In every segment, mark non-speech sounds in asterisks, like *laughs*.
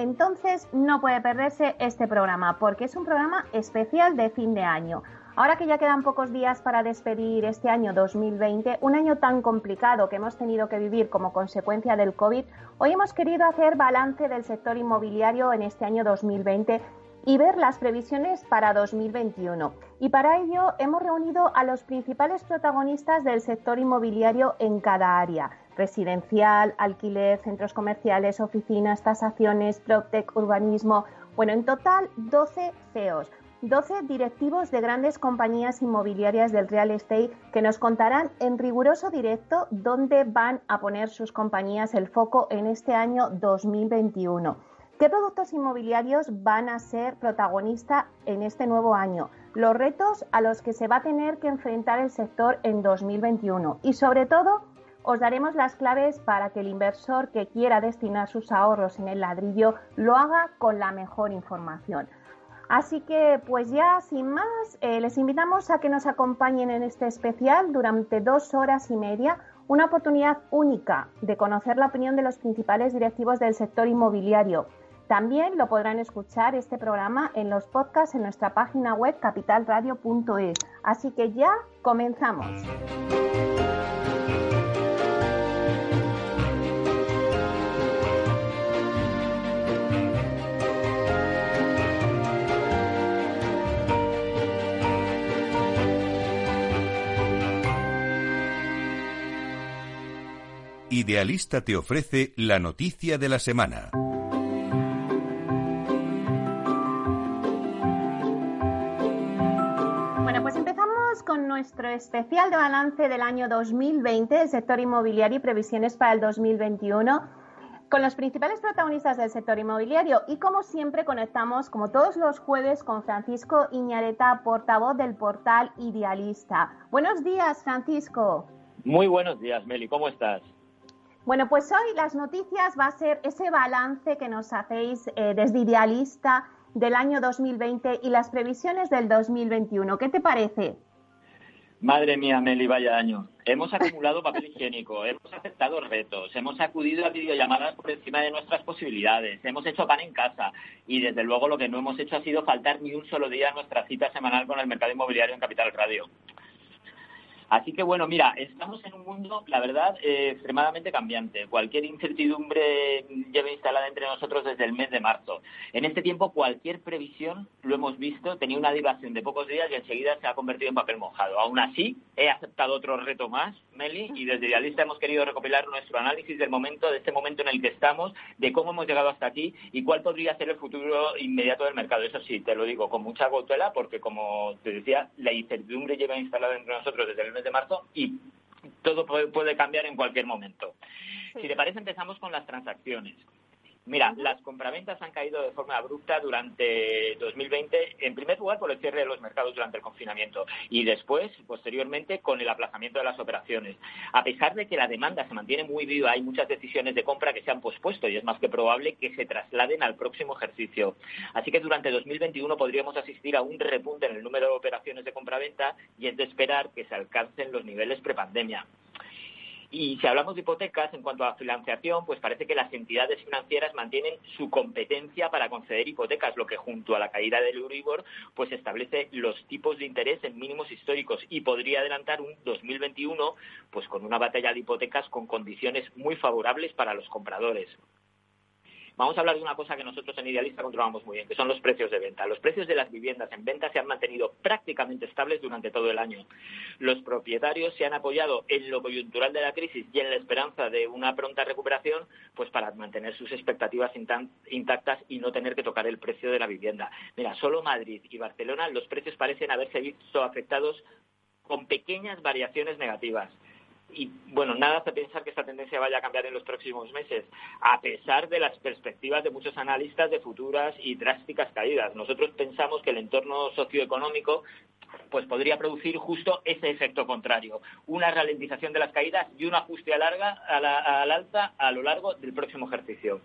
Entonces no puede perderse este programa porque es un programa especial de fin de año. Ahora que ya quedan pocos días para despedir este año 2020, un año tan complicado que hemos tenido que vivir como consecuencia del COVID, hoy hemos querido hacer balance del sector inmobiliario en este año 2020 y ver las previsiones para 2021. Y para ello hemos reunido a los principales protagonistas del sector inmobiliario en cada área residencial, alquiler, centros comerciales, oficinas, tasaciones, PropTech, urbanismo. Bueno, en total 12 CEOs. 12 directivos de grandes compañías inmobiliarias del real estate que nos contarán en riguroso directo dónde van a poner sus compañías el foco en este año 2021. ¿Qué productos inmobiliarios van a ser protagonistas en este nuevo año? Los retos a los que se va a tener que enfrentar el sector en 2021 y sobre todo os daremos las claves para que el inversor que quiera destinar sus ahorros en el ladrillo lo haga con la mejor información. Así que, pues ya sin más, eh, les invitamos a que nos acompañen en este especial durante dos horas y media, una oportunidad única de conocer la opinión de los principales directivos del sector inmobiliario. También lo podrán escuchar este programa en los podcasts en nuestra página web capitalradio.es. Así que ya comenzamos. Idealista te ofrece la noticia de la semana. Especial de balance del año 2020 del sector inmobiliario y previsiones para el 2021 con los principales protagonistas del sector inmobiliario y como siempre conectamos como todos los jueves con Francisco Iñareta, portavoz del portal Idealista. Buenos días, Francisco. Muy buenos días, Meli, ¿cómo estás? Bueno, pues hoy las noticias va a ser ese balance que nos hacéis eh, desde Idealista del año 2020 y las previsiones del 2021. ¿Qué te parece? Madre mía, Meli, vaya año. Hemos acumulado papel higiénico, hemos aceptado retos, hemos acudido a videollamadas por encima de nuestras posibilidades, hemos hecho pan en casa y desde luego lo que no hemos hecho ha sido faltar ni un solo día a nuestra cita semanal con el mercado inmobiliario en Capital Radio. Así que bueno, mira, estamos en un mundo, la verdad, eh, extremadamente cambiante. Cualquier incertidumbre lleva instalada entre nosotros desde el mes de marzo. En este tiempo, cualquier previsión, lo hemos visto, tenía una dilación de pocos días y enseguida se ha convertido en papel mojado. Aún así, he aceptado otro reto más, Meli, y desde Idealista hemos querido recopilar nuestro análisis del momento, de este momento en el que estamos, de cómo hemos llegado hasta aquí y cuál podría ser el futuro inmediato del mercado. Eso sí, te lo digo con mucha cautela porque, como te decía, la incertidumbre lleva instalada entre nosotros desde el mes de marzo y todo puede, cambiar en cualquier momento. Si te parece, empezamos con las transacciones. Mira, las compraventas han caído de forma abrupta durante 2020, en primer lugar por el cierre de los mercados durante el confinamiento y después, posteriormente, con el aplazamiento de las operaciones. A pesar de que la demanda se mantiene muy viva, hay muchas decisiones de compra que se han pospuesto y es más que probable que se trasladen al próximo ejercicio. Así que durante 2021 podríamos asistir a un repunte en el número de operaciones de compraventa y es de esperar que se alcancen los niveles prepandemia. Y si hablamos de hipotecas, en cuanto a financiación, pues parece que las entidades financieras mantienen su competencia para conceder hipotecas, lo que junto a la caída del Euribor, pues establece los tipos de interés en mínimos históricos y podría adelantar un 2021 pues con una batalla de hipotecas con condiciones muy favorables para los compradores. Vamos a hablar de una cosa que nosotros en Idealista controlamos muy bien, que son los precios de venta. Los precios de las viviendas en venta se han mantenido prácticamente estables durante todo el año. Los propietarios se han apoyado en lo coyuntural de la crisis y en la esperanza de una pronta recuperación, pues para mantener sus expectativas intactas y no tener que tocar el precio de la vivienda. Mira, solo Madrid y Barcelona los precios parecen haberse visto afectados con pequeñas variaciones negativas y bueno, nada hace pensar que esta tendencia vaya a cambiar en los próximos meses, a pesar de las perspectivas de muchos analistas de futuras y drásticas caídas. Nosotros pensamos que el entorno socioeconómico pues podría producir justo ese efecto contrario, una ralentización de las caídas y un ajuste a larga, al alza a lo largo del próximo ejercicio.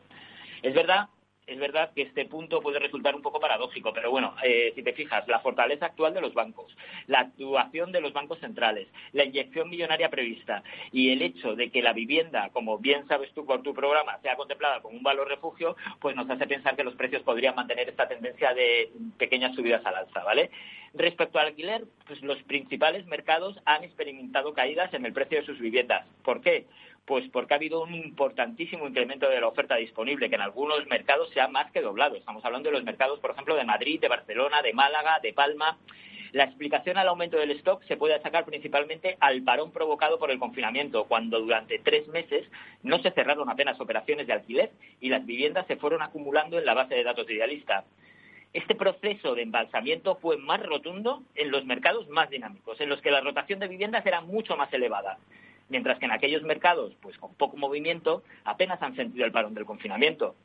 Es verdad es verdad que este punto puede resultar un poco paradójico, pero bueno, eh, si te fijas, la fortaleza actual de los bancos, la actuación de los bancos centrales, la inyección millonaria prevista y el hecho de que la vivienda, como bien sabes tú por tu programa, sea contemplada como un valor refugio, pues nos hace pensar que los precios podrían mantener esta tendencia de pequeñas subidas al alza, ¿vale? Respecto al alquiler, pues los principales mercados han experimentado caídas en el precio de sus viviendas. ¿Por qué? Pues porque ha habido un importantísimo incremento de la oferta disponible, que en algunos mercados se ha más que doblado. Estamos hablando de los mercados, por ejemplo, de Madrid, de Barcelona, de Málaga, de Palma. La explicación al aumento del stock se puede achacar principalmente al parón provocado por el confinamiento, cuando durante tres meses no se cerraron apenas operaciones de alquiler y las viviendas se fueron acumulando en la base de datos de Idealista. Este proceso de embalsamiento fue más rotundo en los mercados más dinámicos, en los que la rotación de viviendas era mucho más elevada mientras que en aquellos mercados, pues con poco movimiento, apenas han sentido el parón del confinamiento.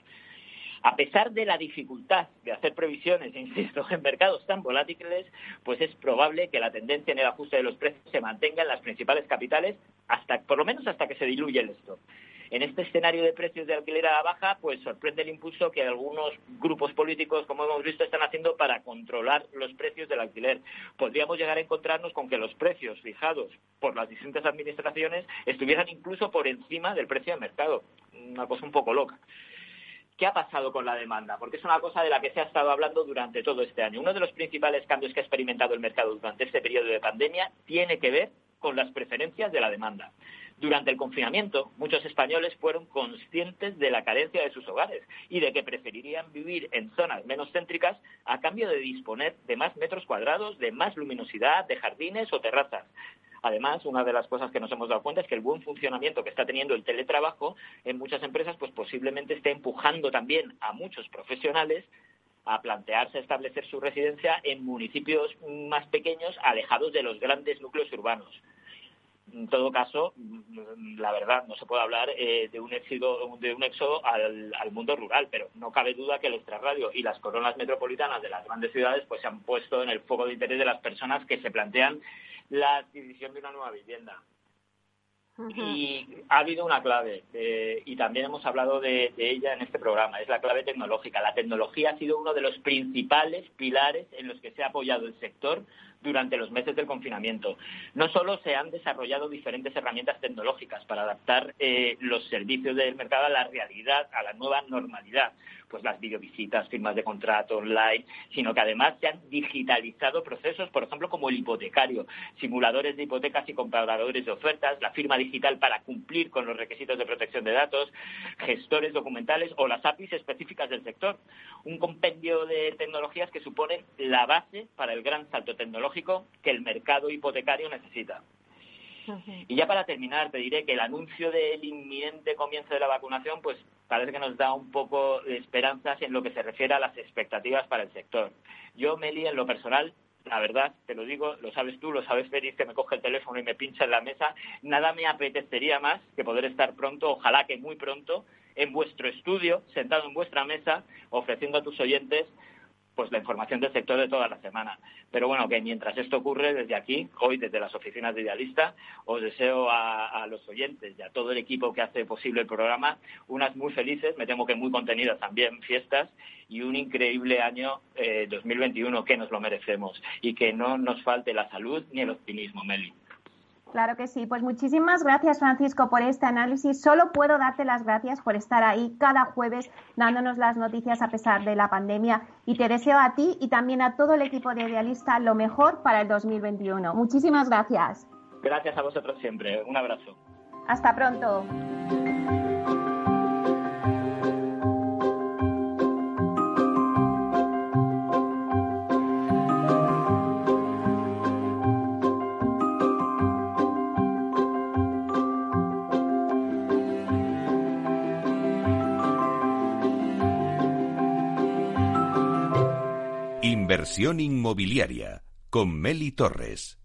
A pesar de la dificultad de hacer previsiones, *laughs* insisto, en mercados tan volátiles, pues es probable que la tendencia en el ajuste de los precios se mantenga en las principales capitales hasta, por lo menos hasta que se diluya el stock. En este escenario de precios de alquiler a la baja, pues sorprende el impulso que algunos grupos políticos, como hemos visto, están haciendo para controlar los precios del alquiler. Podríamos llegar a encontrarnos con que los precios fijados por las distintas administraciones estuvieran incluso por encima del precio de mercado. Una cosa un poco loca. ¿Qué ha pasado con la demanda? Porque es una cosa de la que se ha estado hablando durante todo este año. Uno de los principales cambios que ha experimentado el mercado durante este periodo de pandemia tiene que ver con las preferencias de la demanda. Durante el confinamiento, muchos españoles fueron conscientes de la carencia de sus hogares y de que preferirían vivir en zonas menos céntricas a cambio de disponer de más metros cuadrados, de más luminosidad, de jardines o terrazas. Además, una de las cosas que nos hemos dado cuenta es que el buen funcionamiento que está teniendo el teletrabajo en muchas empresas, pues posiblemente esté empujando también a muchos profesionales a plantearse establecer su residencia en municipios más pequeños, alejados de los grandes núcleos urbanos en todo caso, la verdad, no se puede hablar eh, de un éxodo, de un éxodo al, mundo rural, pero no cabe duda que el extrarradio y las coronas metropolitanas de las grandes ciudades pues se han puesto en el foco de interés de las personas que se plantean la adquisición de una nueva vivienda. Y ha habido una clave, eh, y también hemos hablado de, ella en este programa, es la clave tecnológica. La tecnología ha sido uno de los principales pilares en los que se ha apoyado el sector durante los meses del confinamiento. No solo se han desarrollado diferentes herramientas tecnológicas para adaptar eh, los servicios del mercado a la realidad, a la nueva normalidad, pues las videovisitas, firmas de contrato online, sino que además se han digitalizado procesos, por ejemplo, como el hipotecario, simuladores de hipotecas y compradores de ofertas, la firma digital para cumplir con los requisitos de protección de datos, gestores documentales o las APIs específicas del sector. Un compendio de tecnologías que suponen la base para el gran salto tecnológico que el mercado hipotecario necesita. Y ya para terminar, te diré que el anuncio del inminente comienzo de la vacunación, pues parece que nos da un poco de esperanzas en lo que se refiere a las expectativas para el sector. Yo, Meli, en lo personal, la verdad, te lo digo, lo sabes tú, lo sabes Félix, que me coge el teléfono y me pincha en la mesa, nada me apetecería más que poder estar pronto, ojalá que muy pronto, en vuestro estudio, sentado en vuestra mesa, ofreciendo a tus oyentes pues la información del sector de toda la semana. Pero bueno, que mientras esto ocurre, desde aquí, hoy desde las oficinas de Idealista, os deseo a, los oyentes y a todo el equipo que hace posible el programa unas muy felices, me temo que muy contenidas también fiestas y un increíble año 2021 eh, que nos lo merecemos y que no nos falte la salud ni el optimismo, Meli. Claro que sí. Pues muchísimas gracias, Francisco, por este análisis. Solo puedo darte las gracias por estar ahí cada jueves dándonos las noticias a pesar de la pandemia. Y te deseo a ti y también a todo el equipo de Idealista lo mejor para el 2021. Muchísimas gracias. Gracias a vosotros siempre. Un abrazo. Hasta pronto. Inversión inmobiliaria con Meli Torres.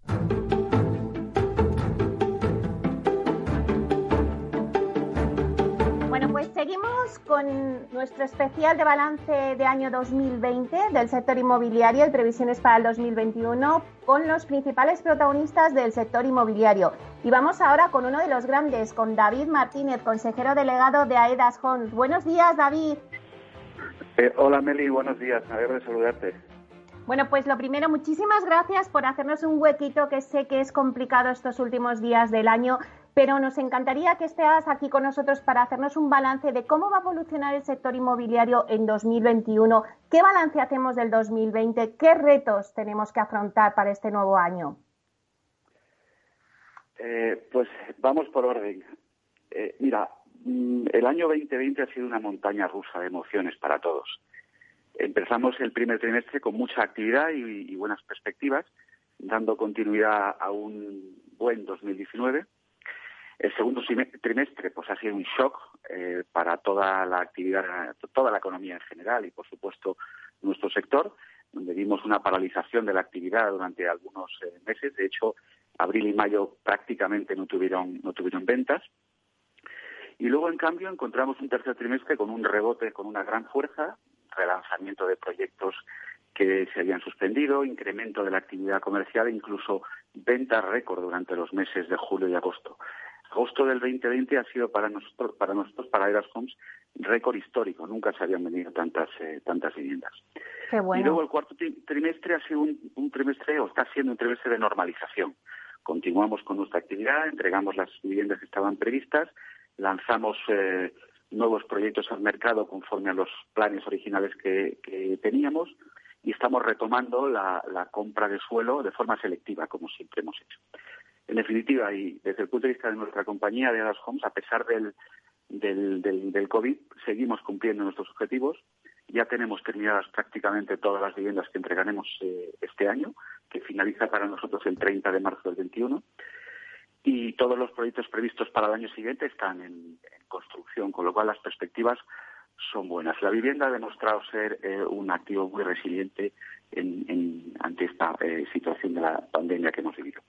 Bueno, pues seguimos con nuestro especial de balance de año 2020 del sector inmobiliario y previsiones para el 2021 con los principales protagonistas del sector inmobiliario. Y vamos ahora con uno de los grandes, con David Martínez, consejero delegado de AEDAS Homes. Buenos días, David. Eh, hola Meli, buenos días, me alegro de saludarte. Bueno, pues lo primero, muchísimas gracias por hacernos un huequito que sé que es complicado estos últimos días del año, pero nos encantaría que estés aquí con nosotros para hacernos un balance de cómo va a evolucionar el sector inmobiliario en 2021, qué balance hacemos del 2020, qué retos tenemos que afrontar para este nuevo año. Eh, pues vamos por orden. Eh, mira, mm, el año 2020 ha sido una montaña rusa de emociones para todos. Empezamos el primer trimestre con mucha actividad y, buenas perspectivas, dando continuidad a un buen 2019. El segundo trimestre pues ha sido un shock eh, para toda la actividad, toda la economía en general y por supuesto nuestro sector, donde vimos una paralización de la actividad durante algunos eh, meses. De hecho, abril y mayo prácticamente no tuvieron no tuvieron ventas. Y luego, en cambio, encontramos un tercer trimestre con un rebote con una gran fuerza, relanzamiento de proyectos que se habían suspendido, incremento de la actividad comercial e incluso ventas récord durante los meses de julio y agosto. Agosto del 2020 ha sido para nosotros, para nosotros, para Eras Homes, récord histórico. Nunca se habían venido tantas, eh, tantas viviendas. Y luego el cuarto trimestre ha sido un, trimestre, o está siendo un trimestre de normalización. Continuamos con nuestra actividad, entregamos las viviendas que estaban previstas, lanzamos eh, nuevos proyectos al mercado conforme a los planes originales que, teníamos y estamos retomando la, compra de suelo de forma selectiva, como siempre hemos hecho. En definitiva, y desde el punto de vista de nuestra compañía de Adas Homes, a pesar del, del, COVID, seguimos cumpliendo nuestros objetivos. Ya tenemos terminadas prácticamente todas las viviendas que entregaremos eh, este año, que finaliza para nosotros el 30 de marzo del 21 y todos los proyectos previstos para el año siguiente están en, construcción, con lo cual las perspectivas son buenas. La vivienda ha demostrado ser eh, un activo muy resiliente ante esta eh, situación de la pandemia que hemos vivido.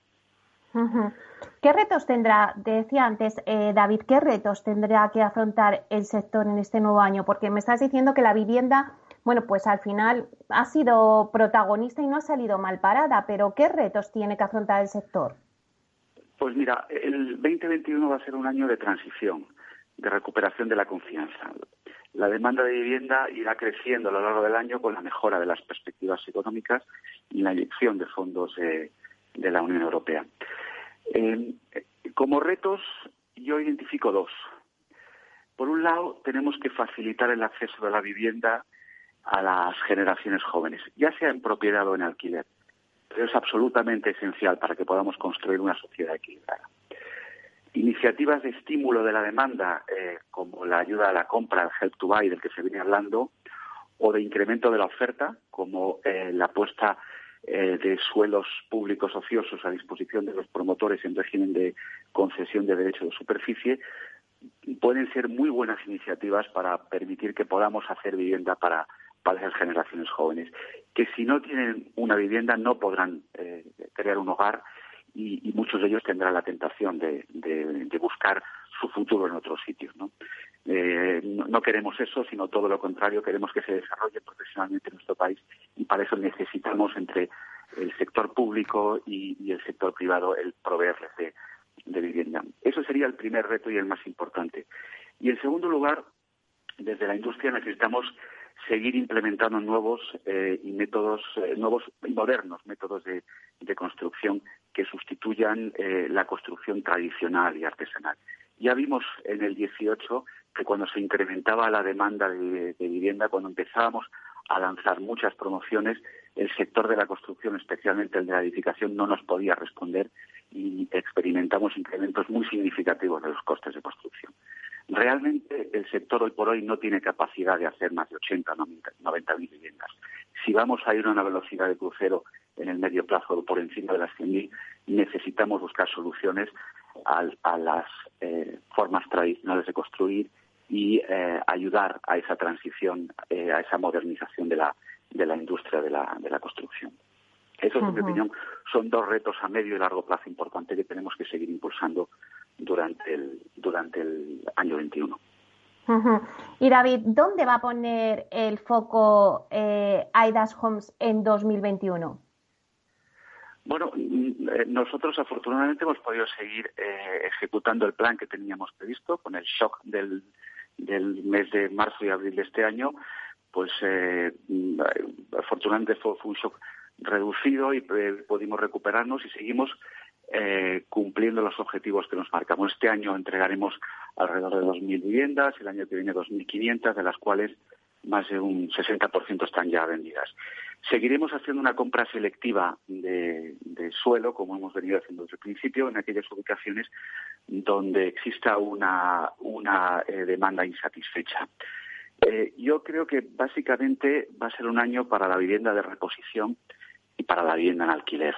¿Qué retos tendrá, decía antes eh, David, qué retos tendrá que afrontar el sector en este nuevo año? Porque me estás diciendo que la vivienda, bueno, pues al final ha sido protagonista y no ha salido mal parada, pero ¿qué retos tiene que afrontar el sector? Pues mira, el 2021 va a ser un año de transición, de recuperación de la confianza. La demanda de vivienda irá creciendo a lo largo del año con la mejora de las perspectivas económicas y la inyección de fondos de la Unión Europea. como retos, yo identifico dos. Por un lado, tenemos que facilitar el acceso a la vivienda a las generaciones jóvenes, ya sea en propiedad o en alquiler pero es absolutamente esencial para que podamos construir una sociedad equilibrada. Iniciativas de estímulo de la demanda, eh, como la ayuda a la compra, el Help to Buy, del que se viene hablando, o de incremento de la oferta, como eh, la puesta eh, de suelos públicos ociosos a disposición de los promotores en régimen de concesión de derecho de superficie, pueden ser muy buenas iniciativas para permitir que podamos hacer vivienda para para esas generaciones jóvenes, que si no tienen una vivienda no podrán crear un hogar y, muchos de ellos tendrán la tentación de, buscar su futuro en otros sitios. Eh, ¿no? ¿no? queremos eso, sino todo lo contrario, queremos que se desarrolle profesionalmente en nuestro país y para eso necesitamos entre el sector público y, el sector privado el proveerles de, vivienda. Eso sería el primer reto y el más importante. Y en segundo lugar, desde la industria necesitamos seguir implementando nuevos eh, y métodos eh, nuevos y modernos métodos de, construcción sustituyan eh, la construcción tradicional y artesanal. Ya vimos en el 18 que cuando se incrementaba la demanda de, vivienda, cuando empezábamos a lanzar muchas promociones, el sector de la construcción, especialmente el de la edificación, no nos podía responder y experimentamos incrementos muy significativos de los costes de construcción. Realmente el sector hoy por hoy no tiene capacidad de hacer más de 80 o 90 mil viviendas. Si vamos a ir a una velocidad de crucero en el medio plazo por encima de las 100.000, necesitamos buscar soluciones a, las eh, formas tradicionales de construir y eh, ayudar a esa transición, eh, a esa modernización de la, de la industria de la, de la construcción. Esos, en mi opinión, son dos retos a medio y largo plazo importantes que tenemos que seguir impulsando durante el, durante el año 21. Y David, ¿dónde va a poner el foco eh, Aidas Homes en 2021? Bueno, mm, eh, nosotros afortunadamente hemos podido seguir eh, ejecutando el plan que teníamos previsto con el shock del, mes de marzo y abril de este año. Pues eh, mm, afortunadamente fue, un shock reducido y pudimos recuperarnos y seguimos cumpliendo los objetivos que nos marcamos. Este año entregaremos alrededor de 2.000 viviendas, el año que viene 2.500, de las cuales más de un 60% están ya vendidas. Seguiremos haciendo una compra selectiva de, suelo, como hemos venido haciendo desde el principio, en aquellas ubicaciones donde exista una, eh, demanda insatisfecha. Eh, yo creo que básicamente va a ser un año para la vivienda de reposición y para la vivienda en alquiler.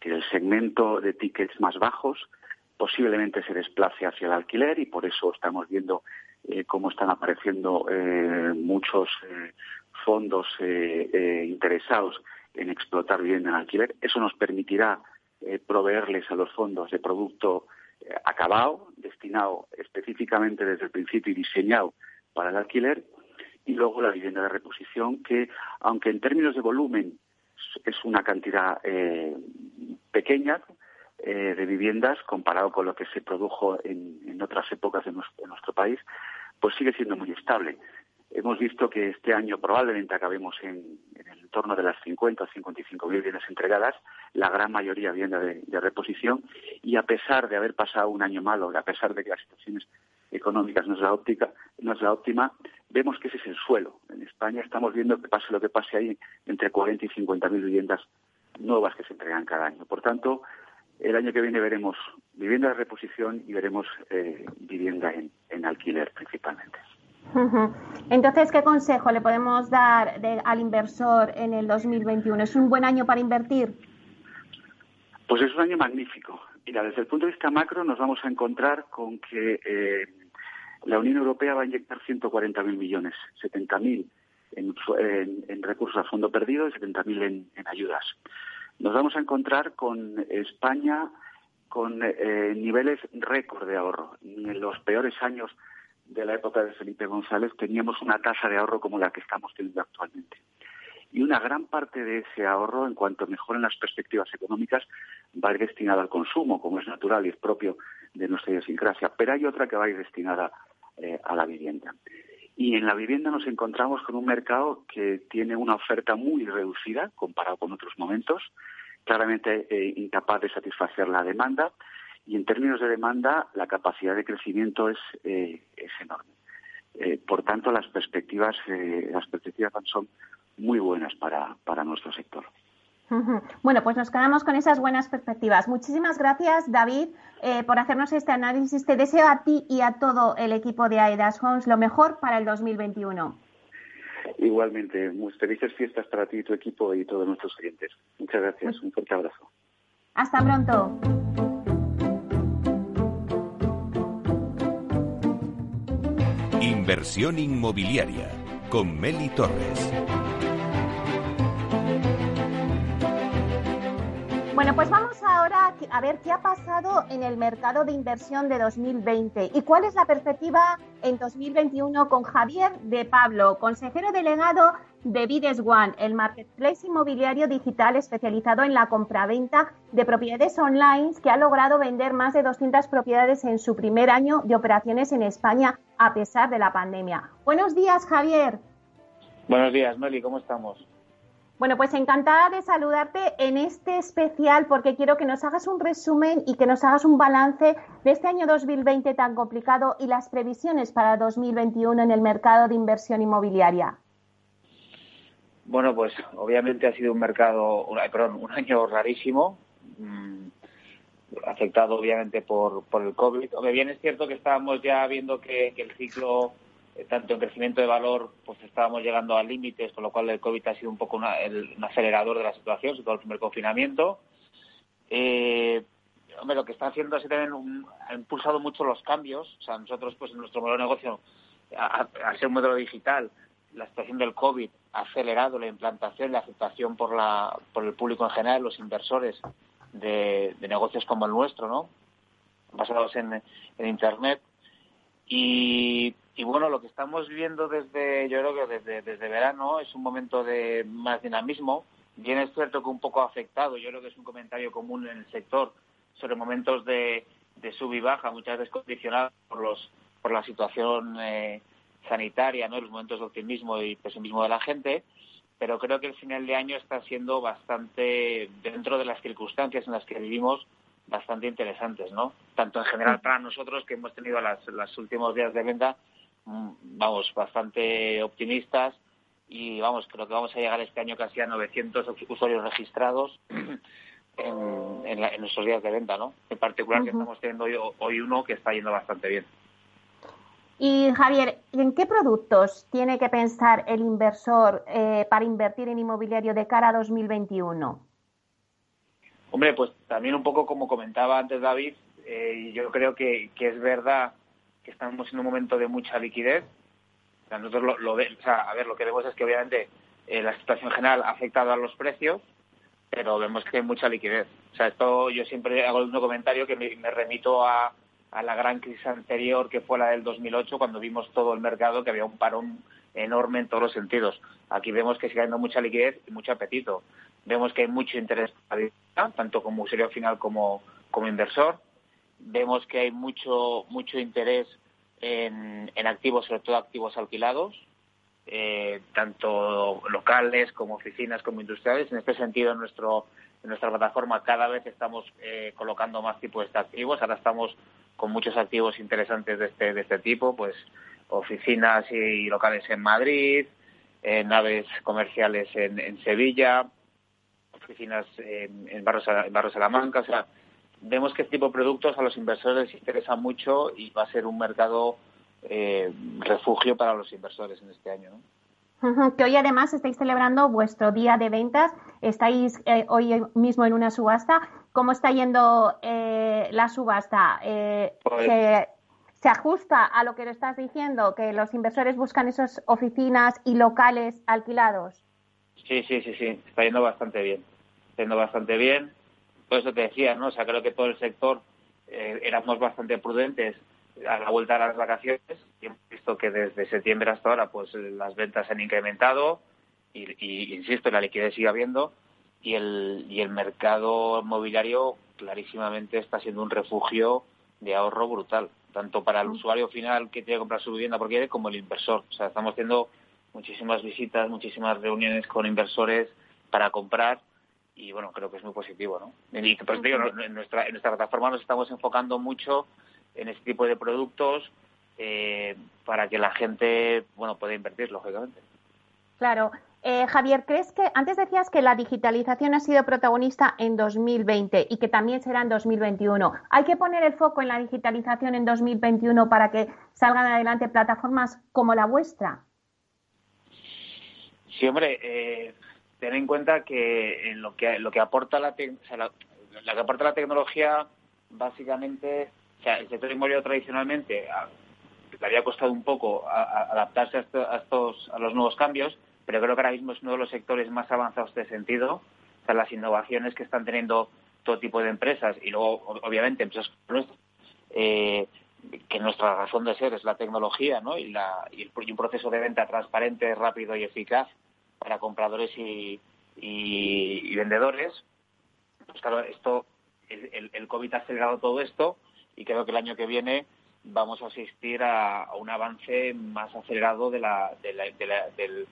Que el segmento de tickets más bajos posiblemente se desplace hacia el alquiler y por eso estamos viendo eh, cómo están apareciendo eh, muchos eh, fondos interesados en explotar vivienda en alquiler. Eso nos permitirá proveerles a los fondos de producto acabado, destinado específicamente desde el principio y diseñado para el alquiler, y luego la vivienda de reposición, que aunque en términos de volumen es una cantidad pequeña, eh, de viviendas comparado con lo que se produjo en, otras épocas de nuestro, país, pues sigue siendo muy estable. Hemos visto que este año probablemente acabemos en, el entorno de las 50 o 55 mil viviendas entregadas, la gran mayoría vivienda de, reposición, y a pesar de haber pasado un año malo, a pesar de que las situaciones económicas no es la óptica, no es la óptima, vemos que ese es el suelo. En España estamos viendo que pase lo que pase ahí entre 40 y 50 mil viviendas nuevas que se entregan cada año. Por tanto, el año que viene veremos vivienda de reposición y veremos eh, vivienda en, alquiler principalmente. Entonces, ¿qué consejo le podemos dar al inversor en el 2021? ¿Es un buen año para invertir? Pues es un año magnífico. Mira, desde el punto de vista macro nos vamos a encontrar con que eh, la Unión Europea va a inyectar 140.000 millones, 70.000 en, en, en recursos a fondo perdido y 70.000 en, en ayudas nos vamos a encontrar con España con eh, niveles récord de ahorro. En los peores años de la época de Felipe González teníamos una tasa de ahorro como la que estamos teniendo actualmente. Y una gran parte de ese ahorro, en cuanto mejoren las perspectivas económicas, va a ir destinada al consumo, como es natural y es propio de nuestra idiosincrasia. Pero hay otra que va a ir destinada eh, a la vivienda. Y en la vivienda nos encontramos con un mercado que tiene una oferta muy reducida comparado con otros momentos, claramente eh, incapaz de satisfacer la demanda y en términos de demanda la capacidad de crecimiento es, eh, es enorme. Por tanto, las perspectivas, las perspectivas son muy buenas para, para nuestro sector. Bueno, pues nos quedamos con esas buenas perspectivas. Muchísimas gracias, David, eh, por hacernos este análisis. Te deseo a ti y a todo el equipo de AEDAS Homes lo mejor para el 2021. Igualmente, muy felices fiestas para ti, y tu equipo y todos nuestros clientes. Muchas gracias. Un fuerte abrazo. Hasta pronto. Inversión inmobiliaria con Meli Torres. Bueno, pues vamos ahora a ver qué ha pasado en el mercado de inversión de 2020 y cuál es la perspectiva en 2021 con Javier de Pablo, consejero delegado de Bides One, el marketplace inmobiliario digital especializado en la compraventa de propiedades online que ha logrado vender más de 200 propiedades en su primer año de operaciones en España a pesar de la pandemia. Buenos días, Javier. Buenos días, Meli, ¿cómo estamos? Bueno, pues encantada de saludarte en este especial porque quiero que nos hagas un resumen y que nos hagas un balance de este año 2020 tan complicado y las previsiones para 2021 en el mercado de inversión inmobiliaria. Bueno, pues obviamente ha sido un mercado, perdón, un año rarísimo, mm, afectado obviamente por, por el COVID. Aunque bien es cierto que estábamos ya viendo que el ciclo eh, tanto en crecimiento de valor, pues estábamos llegando a límites, con lo cual el COVID ha sido un poco el, un acelerador de la situación, sobre todo el primer confinamiento. Eh, hombre, lo que está haciendo es también ha impulsado mucho los cambios. O sea, nosotros, pues en nuestro modelo de negocio, al ser un modelo digital, la situación del COVID ha acelerado la implantación, la aceptación por, la, por el público en general, los inversores de, negocios como el nuestro, ¿no? Basados en, en Internet. Y y bueno, lo que estamos viviendo desde, yo creo que desde, desde verano es un momento de más dinamismo. Bien es cierto que un poco afectado, yo creo que es un comentario común en el sector sobre momentos de, de sub y baja, muchas veces condicionados por los por la situación eh, sanitaria, ¿no? los momentos de optimismo y pesimismo de la gente, pero creo que el final de año está siendo bastante, dentro de las circunstancias en las que vivimos, bastante interesantes, ¿no? Tanto en general para nosotros, que hemos tenido las, los últimos días de venta, mm, vamos, bastante optimistas y vamos, creo que vamos a llegar este año casi a 900 usuarios registrados *clears throat* en, en, nuestros días de venta, ¿no? En particular que estamos teniendo hoy, hoy uno que está yendo bastante bien. Y Javier, ¿en qué productos tiene que pensar el inversor eh, para invertir en inmobiliario de cara a 2021? Hombre, pues también un poco como comentaba antes David, eh, yo creo que, es verdad estamos en un momento de mucha liquidez. nosotros lo, a ver, lo que vemos es que obviamente eh, la situación general ha afectado a los precios, pero vemos que hay mucha liquidez. O sea, esto yo siempre hago un comentario que me, remito a, la gran crisis anterior que fue la del 2008, cuando vimos todo el mercado que había un parón enorme en todos los sentidos. Aquí vemos que sigue habiendo mucha liquidez y mucho apetito. Vemos que hay mucho interés tanto como usuario final como inversor. Vemos que hay mucho, mucho interés en, en activos, sobre todo activos alquilados, eh, tanto locales como oficinas como industriales. En este sentido, en, nuestro, en nuestra plataforma cada vez estamos eh, colocando más tipos de activos. Ahora estamos con muchos activos interesantes de este, de este tipo, pues oficinas y locales en Madrid, eh, naves comerciales en, en Sevilla, oficinas en, en, Barrio, en Salamanca. O sea, vemos que este tipo de productos a los inversores les interesa mucho y va a ser un mercado eh, refugio para los inversores en este año. Que hoy además estáis celebrando vuestro día de ventas, estáis eh, hoy mismo en una subasta. ¿Cómo está yendo eh, la subasta? Pues ¿se, ¿Se ajusta a lo que lo estás diciendo, que los inversores buscan esas oficinas y locales alquilados? Sí, sí, sí, sí, está yendo bastante bien. Está yendo bastante bien. Por eso te decía, ¿no? O sea, creo que todo el sector eh, éramos bastante prudentes a la vuelta a las vacaciones y hemos visto que desde septiembre hasta ahora pues las ventas se han incrementado y, y, insisto, la liquidez sigue habiendo y el, y el mercado inmobiliario clarísimamente está siendo un refugio de ahorro brutal, tanto para el usuario final que tiene que comprar su vivienda porque quiere como el inversor. O sea, estamos haciendo muchísimas visitas, muchísimas reuniones con inversores para comprar y bueno, creo que es muy positivo, ¿no? Y pues digo, en nuestra, en nuestra plataforma nos estamos enfocando mucho en este tipo de productos eh, para que la gente, bueno, pueda invertir, lógicamente. Claro. Eh, Javier, ¿crees que antes decías que la digitalización ha sido protagonista en 2020 y que también será en 2021? ¿Hay que poner el foco en la digitalización en 2021 para que salgan adelante plataformas como la vuestra? Sí, hombre, eh, ten en cuenta que en lo que lo que aporta la, la, que aporta la tecnología básicamente, o sea, el sector inmobiliario tradicionalmente le había costado un poco adaptarse a, estos a los nuevos cambios, pero creo que ahora mismo es uno de los sectores más avanzados de sentido. O sea, las innovaciones que están teniendo todo tipo de empresas y luego, obviamente, empresas eh, que nuestra razón de ser es la tecnología ¿no? y, la, y, el, y un proceso de venta transparente, rápido y eficaz para compradores y, y, vendedores. Pues claro, esto, el, el, COVID ha acelerado todo esto y creo que el año que viene vamos a asistir a, un avance más acelerado de la, de la, de la, del,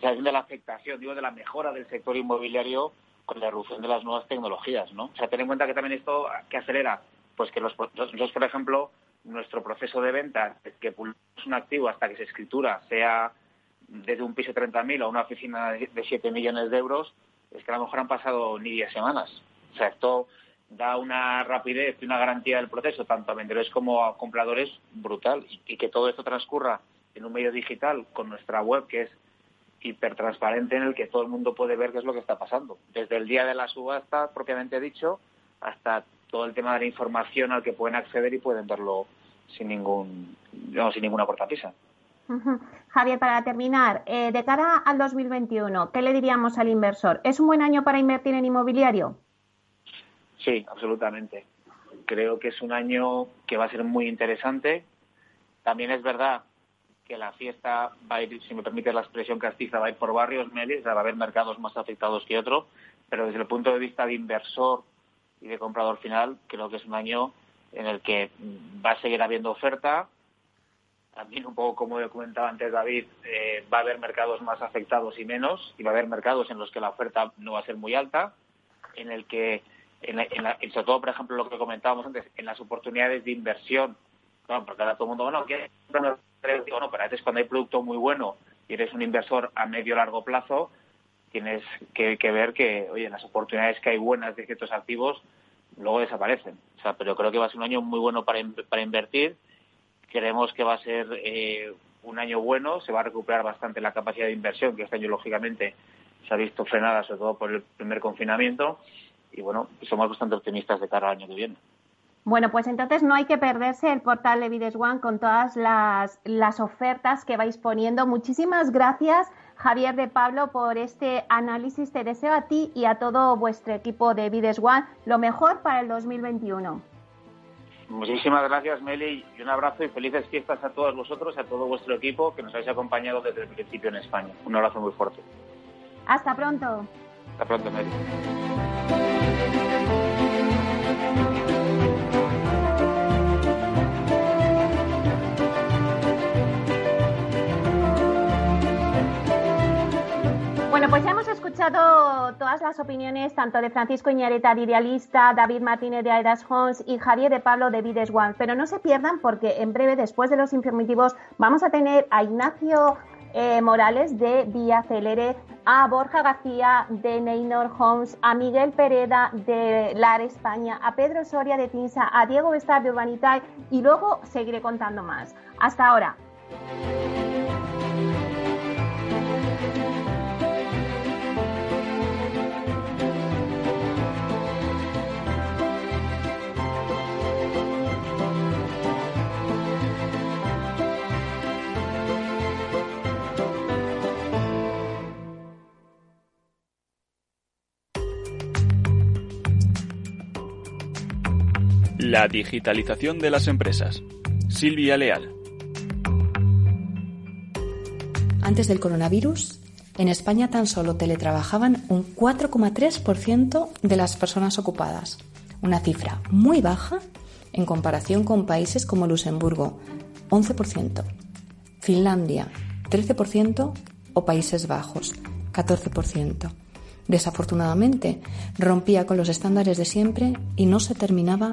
de la afectación, digo, de la mejora del sector inmobiliario con la erupción de las nuevas tecnologías, ¿no? O sea, ten en cuenta que también esto, que acelera? Pues que los, por ejemplo, nuestro proceso de venta, que pulsamos un activo hasta que se escritura, sea desde un piso de 30.000 a una oficina de 7 millones de euros, es que a lo mejor han pasado ni 10 semanas. O sea, esto da una rapidez y una garantía del proceso, tanto a vendedores como a compradores, brutal. Y, que todo esto transcurra en un medio digital con nuestra web, que es hipertransparente, en el que todo el mundo puede ver qué es lo que está pasando. Desde el día de la subasta, propiamente dicho, hasta todo el tema de la información al que pueden acceder y pueden verlo sin ningún, no, sin ninguna cortapisa. Javier, para terminar, eh, de cara al 2021, ¿qué le diríamos al inversor? ¿Es un buen año para invertir en inmobiliario? Sí, absolutamente. Creo que es un año que va a ser muy interesante. También es verdad que la fiesta va a ir, si me permite la expresión castiza, va a ir por barrios, medios, va a haber mercados más afectados que otros, pero desde el punto de vista de inversor y de comprador final, creo que es un año en el que va a seguir habiendo oferta. También un poco como comentaba antes David, eh, va a haber mercados más afectados y menos, y va a haber mercados en los que la oferta no va a ser muy alta, en el que, en sobre todo, por ejemplo, lo que comentábamos antes, en las oportunidades de inversión, porque ahora todo el mundo, bueno, ¿qué? Bueno, pero a veces cuando hay producto muy bueno y eres un inversor a medio largo plazo, tienes que, ver que, oye, las oportunidades que hay buenas de ciertos activos luego desaparecen. O sea, pero creo que va a ser un año muy bueno para, para invertir. Creemos que va a ser eh, un año bueno, se va a recuperar bastante la capacidad de inversión, que este año, lógicamente, se ha visto frenada, sobre todo por el primer confinamiento. Y bueno, somos bastante optimistas de cara al año que viene. Bueno, pues entonces no hay que perderse el portal de Vides One con todas las, las ofertas que vais poniendo. Muchísimas gracias Javier de Pablo, por este análisis. Te deseo a ti y a todo vuestro equipo de Vides One lo mejor para el 2021. Muchísimas gracias, Meli, y un abrazo y felices fiestas a todos vosotros, a todo vuestro equipo que nos habéis acompañado desde el principio en España. Un abrazo muy fuerte. Hasta pronto. Hasta pronto, Meli. Escuchado todas las opiniones tanto de Francisco Iñareta de Idealista, David Martínez de Aidas Homes y Javier de Pablo de Vides One. Pero no se pierdan porque en breve, después de los informativos, vamos a tener a Ignacio eh, Morales de Vía Celere, a Borja García de Neynor Homes, a Miguel Pereda de LAR España, a Pedro Soria de Tinsa, a Diego Bestar de Urbanitae y luego seguiré contando más. Hasta ahora. La digitalización de las empresas. Silvia Leal. Antes del coronavirus, en España tan solo teletrabajaban un 4,3% de las personas ocupadas, una cifra muy baja en comparación con países como Luxemburgo, 11%, Finlandia, 13% o Países Bajos, 14%. Desafortunadamente, rompía con los estándares de siempre y no se terminaba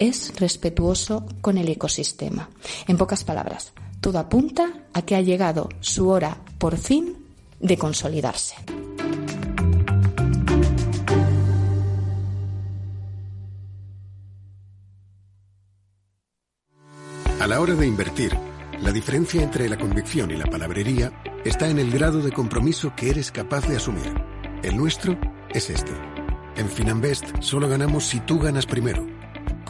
es respetuoso con el ecosistema. En pocas palabras, todo apunta a que ha llegado su hora, por fin, de consolidarse. A la hora de invertir, la diferencia entre la convicción y la palabrería está en el grado de compromiso que eres capaz de asumir. El nuestro es este. En Finanbest solo ganamos si tú ganas primero.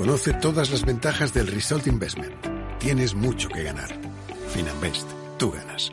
Conoce todas las ventajas del Result Investment. Tienes mucho que ganar. Finanbest, tú ganas.